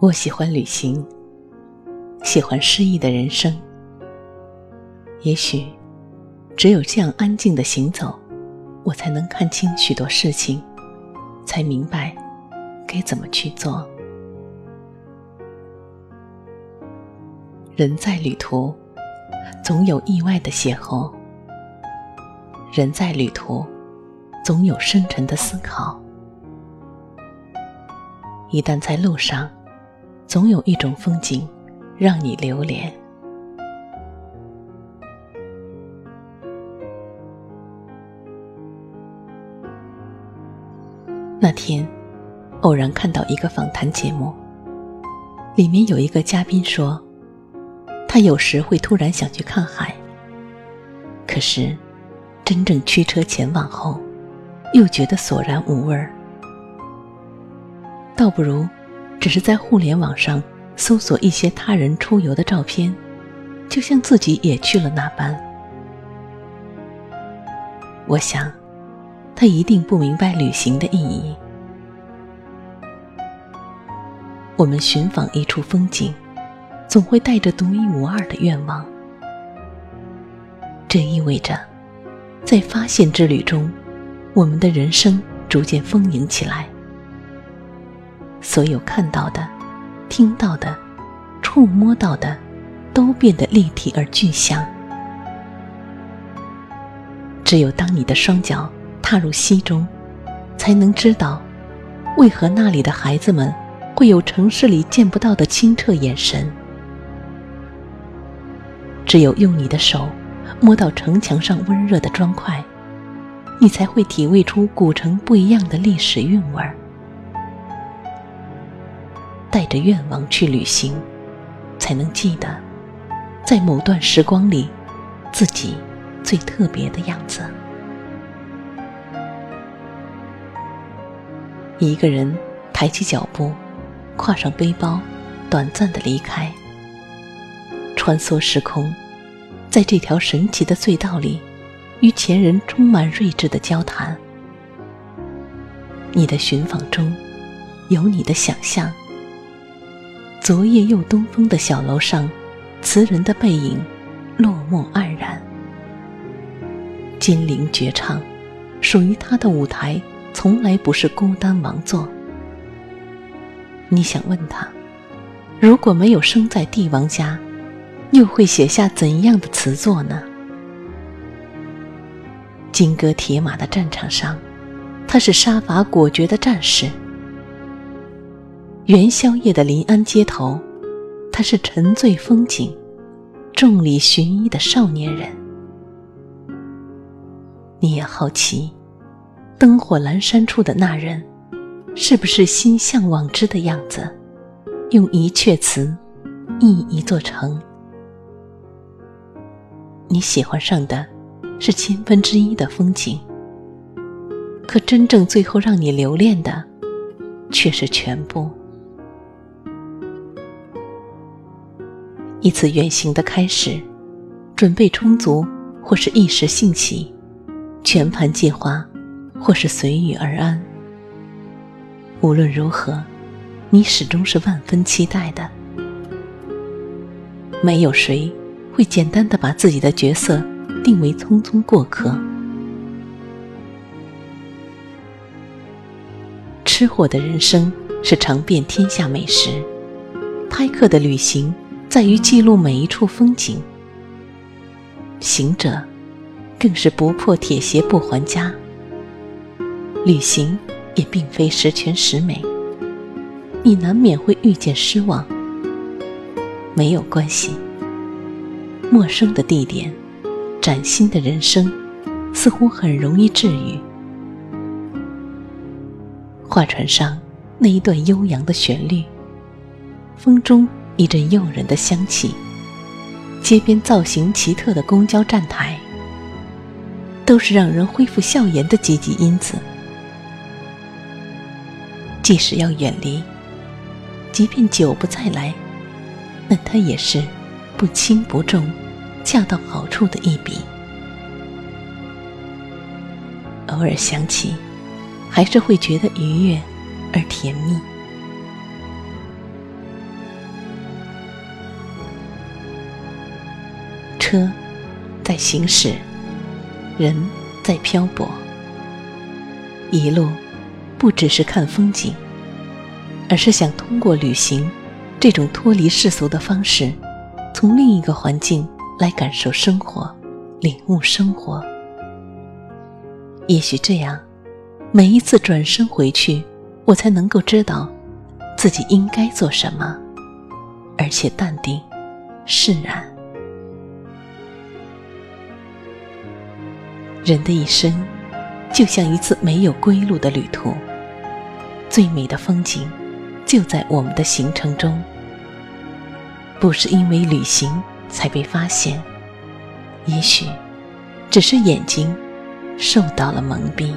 我喜欢旅行，喜欢诗意的人生。也许，只有这样安静的行走，我才能看清许多事情，才明白该怎么去做。人在旅途，总有意外的邂逅；人在旅途，总有深沉的思考。一旦在路上，总有一种风景让你留恋。那天，偶然看到一个访谈节目，里面有一个嘉宾说，他有时会突然想去看海，可是真正驱车前往后，又觉得索然无味儿，倒不如。只是在互联网上搜索一些他人出游的照片，就像自己也去了那般。我想，他一定不明白旅行的意义。我们寻访一处风景，总会带着独一无二的愿望。这意味着，在发现之旅中，我们的人生逐渐丰盈起来。所有看到的、听到的、触摸到的，都变得立体而具象。只有当你的双脚踏入溪中，才能知道，为何那里的孩子们会有城市里见不到的清澈眼神。只有用你的手摸到城墙上温热的砖块，你才会体味出古城不一样的历史韵味儿。带着愿望去旅行，才能记得，在某段时光里，自己最特别的样子。一个人抬起脚步，挎上背包，短暂的离开，穿梭时空，在这条神奇的隧道里，与前人充满睿智的交谈。你的寻访中，有你的想象。昨夜又东风的小楼上，词人的背影落寞黯然。金陵绝唱，属于他的舞台从来不是孤单王座。你想问他，如果没有生在帝王家，又会写下怎样的词作呢？金戈铁马的战场上，他是杀伐果决的战士。元宵夜的临安街头，他是沉醉风景、众里寻一的少年人。你也好奇，灯火阑珊处的那人，是不是心向往之的样子？用一阙词，忆一座城。你喜欢上的，是千分之一的风景，可真正最后让你留恋的，却是全部。一次远行的开始，准备充足，或是一时兴起；全盘计划，或是随遇而安。无论如何，你始终是万分期待的。没有谁会简单的把自己的角色定为匆匆过客。吃货的人生是尝遍天下美食，拍客的旅行。在于记录每一处风景。行者，更是不破铁鞋不还家。旅行也并非十全十美，你难免会遇见失望。没有关系，陌生的地点，崭新的人生，似乎很容易治愈。画船上那一段悠扬的旋律，风中。一阵诱人的香气，街边造型奇特的公交站台，都是让人恢复笑颜的积极因子。即使要远离，即便久不再来，那它也是不轻不重、恰到好处的一笔。偶尔想起，还是会觉得愉悦而甜蜜。车在行驶，人在漂泊。一路不只是看风景，而是想通过旅行这种脱离世俗的方式，从另一个环境来感受生活，领悟生活。也许这样，每一次转身回去，我才能够知道自己应该做什么，而且淡定释然。人的一生，就像一次没有归路的旅途。最美的风景，就在我们的行程中。不是因为旅行才被发现，也许，只是眼睛受到了蒙蔽。